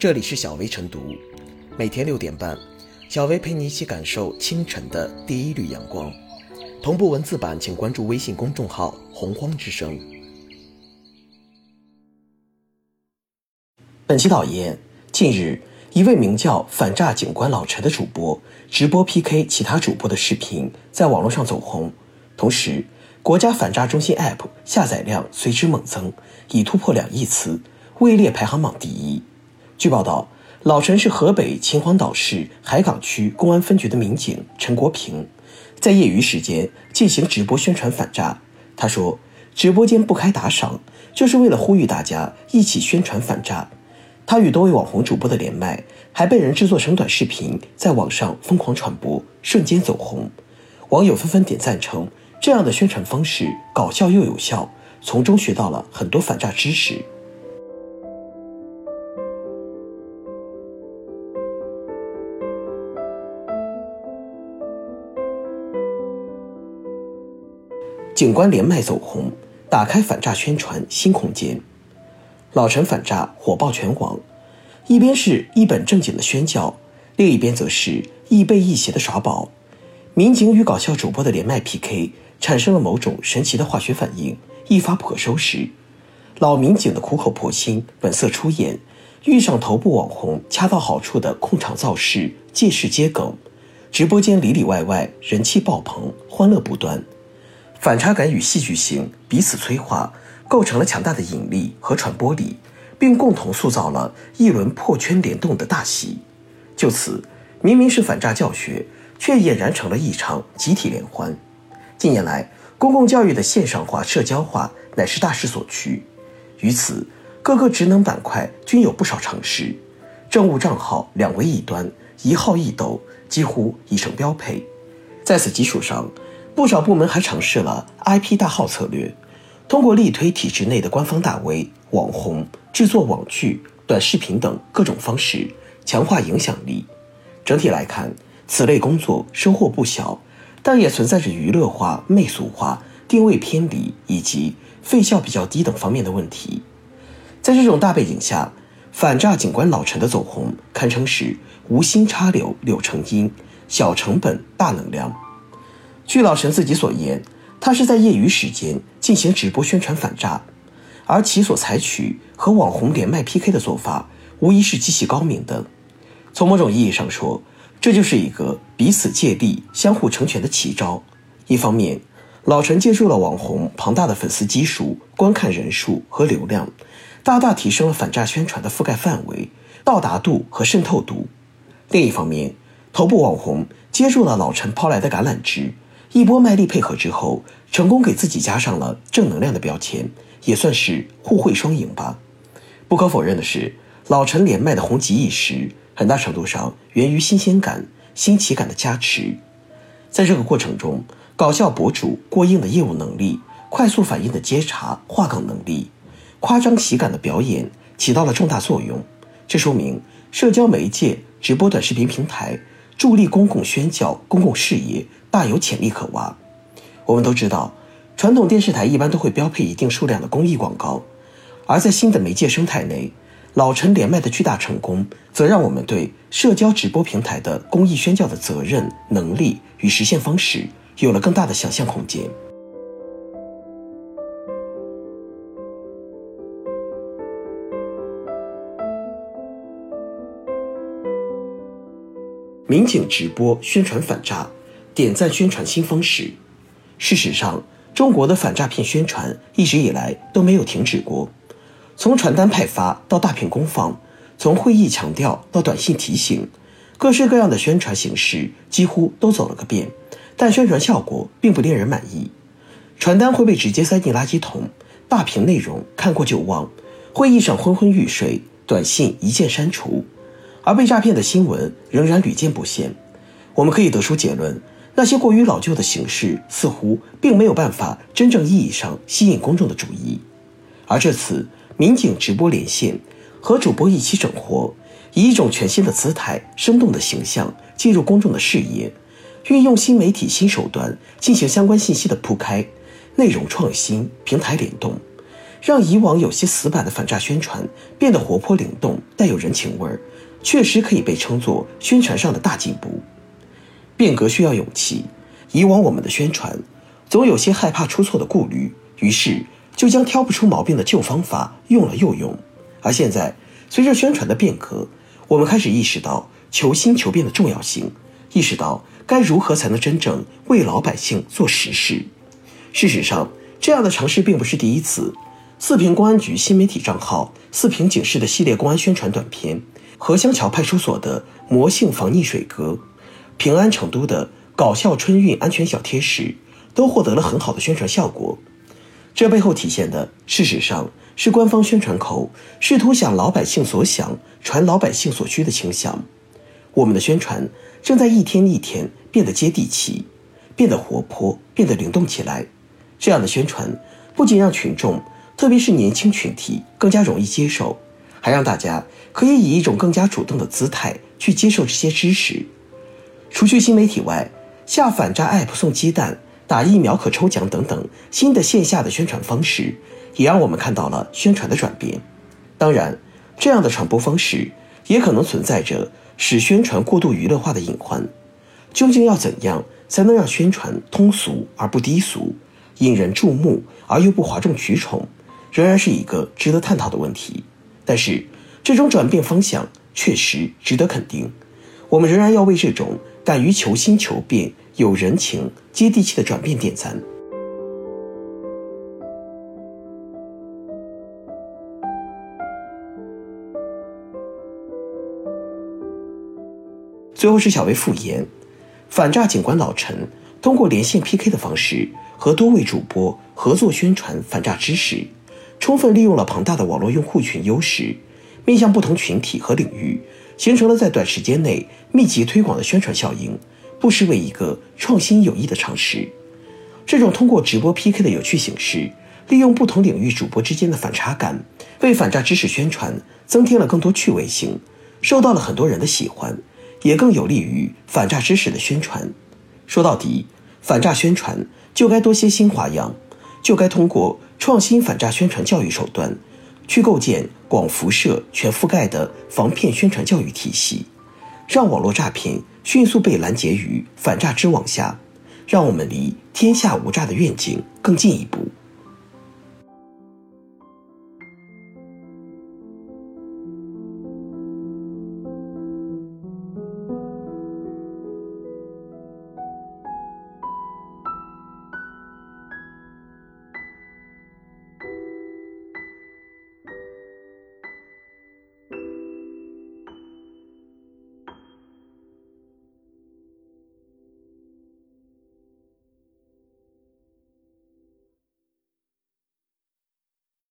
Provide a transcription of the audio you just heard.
这里是小薇晨读，每天六点半，小薇陪你一起感受清晨的第一缕阳光。同步文字版，请关注微信公众号“洪荒之声”。本期导言：近日，一位名叫“反诈警官老陈”的主播直播 PK 其他主播的视频在网络上走红，同时，国家反诈中心 App 下载量随之猛增，已突破两亿次，位列排行榜第一。据报道，老陈是河北秦皇岛市海港区公安分局的民警陈国平。在业余时间进行直播宣传反诈，他说：“直播间不开打赏，就是为了呼吁大家一起宣传反诈。”他与多位网红主播的连麦，还被人制作成短视频，在网上疯狂传播，瞬间走红。网友纷纷点赞称，这样的宣传方式搞笑又有效，从中学到了很多反诈知识。警官连麦走红，打开反诈宣传新空间。老陈反诈火爆全网，一边是一本正经的宣教，另一边则是亦悲亦喜的耍宝。民警与搞笑主播的连麦 PK 产生了某种神奇的化学反应，一发不可收拾。老民警的苦口婆心，本色出演，遇上头部网红恰到好处的控场造势，借势接梗，直播间里里外外人气爆棚，欢乐不断。反差感与戏剧性彼此催化，构成了强大的引力和传播力，并共同塑造了一轮破圈联动的大戏。就此，明明是反诈教学，却俨然成了一场集体联欢。近年来，公共教育的线上化、社交化乃是大势所趋，于此，各个职能板块均有不少尝试。政务账号两为一端，一号一斗，几乎已成标配。在此基础上，不少部门还尝试了 IP 大号策略，通过力推体制内的官方大 V、网红、制作网剧、短视频等各种方式强化影响力。整体来看，此类工作收获不小，但也存在着娱乐化、媚俗化、定位偏离以及费效比较低等方面的问题。在这种大背景下，反诈警官老陈的走红堪称是无心插柳柳成荫，小成本大能量。据老陈自己所言，他是在业余时间进行直播宣传反诈，而其所采取和网红连麦 PK 的做法，无疑是极其高明的。从某种意义上说，这就是一个彼此借力、相互成全的奇招。一方面，老陈借助了网红庞大的粉丝基数、观看人数和流量，大大提升了反诈宣传的覆盖范围、到达度和渗透度；另一方面，头部网红接住了老陈抛来的橄榄枝。一波卖力配合之后，成功给自己加上了正能量的标签，也算是互惠双赢吧。不可否认的是，老陈连麦的红极一时，很大程度上源于新鲜感、新奇感的加持。在这个过程中，搞笑博主过硬的业务能力、快速反应的接茬话梗能力、夸张喜感的表演起到了重大作用。这说明社交媒介、直播短视频平台助力公共宣教、公共事业。大有潜力可挖。我们都知道，传统电视台一般都会标配一定数量的公益广告，而在新的媒介生态内，老陈连麦的巨大成功，则让我们对社交直播平台的公益宣教的责任、能力与实现方式有了更大的想象空间。民警直播宣传反诈。点赞宣传新方式。事实上，中国的反诈骗宣传一直以来都没有停止过。从传单派发到大屏公放，从会议强调到短信提醒，各式各样的宣传形式几乎都走了个遍。但宣传效果并不令人满意。传单会被直接塞进垃圾桶，大屏内容看过就忘，会议上昏昏欲睡，短信一键删除，而被诈骗的新闻仍然屡见不鲜。我们可以得出结论。那些过于老旧的形式似乎并没有办法真正意义上吸引公众的注意，而这次民警直播连线，和主播一起整活，以一种全新的姿态、生动的形象进入公众的视野，运用新媒体新手段进行相关信息的铺开，内容创新、平台联动，让以往有些死板的反诈宣传变得活泼灵动，带有人情味儿，确实可以被称作宣传上的大进步。变革需要勇气，以往我们的宣传总有些害怕出错的顾虑，于是就将挑不出毛病的旧方法用了又用。而现在，随着宣传的变革，我们开始意识到求新求变的重要性，意识到该如何才能真正为老百姓做实事。事实上，这样的尝试并不是第一次。四平公安局新媒体账号“四平警示”的系列公安宣传短片，荷香桥派出所的魔性防溺水歌，平安成都的搞笑春运安全小贴士，都获得了很好的宣传效果。这背后体现的，事实上是官方宣传口试图想老百姓所想，传老百姓所需的倾向。我们的宣传正在一天一天变得接地气，变得活泼，变得灵动起来。这样的宣传不仅让群众。特别是年轻群体更加容易接受，还让大家可以以一种更加主动的姿态去接受这些知识。除去新媒体外，下反诈 App 送鸡蛋、打疫苗可抽奖等等新的线下的宣传方式，也让我们看到了宣传的转变。当然，这样的传播方式也可能存在着使宣传过度娱乐化的隐患。究竟要怎样才能让宣传通俗而不低俗，引人注目而又不哗众取宠？仍然是一个值得探讨的问题，但是这种转变方向确实值得肯定。我们仍然要为这种敢于求新求变、有人情、接地气的转变点赞。最后是小薇复言，反诈警官老陈通过连线 PK 的方式和多位主播合作宣传反诈知识。充分利用了庞大的网络用户群优势，面向不同群体和领域，形成了在短时间内密集推广的宣传效应，不失为一个创新有益的尝试。这种通过直播 PK 的有趣形式，利用不同领域主播之间的反差感，为反诈知识宣传增添了更多趣味性，受到了很多人的喜欢，也更有利于反诈知识的宣传。说到底，反诈宣传就该多些新花样，就该通过。创新反诈宣传教育手段，去构建广辐射、全覆盖的防骗宣传教育体系，让网络诈骗迅速被拦截于反诈之网下，让我们离天下无诈的愿景更进一步。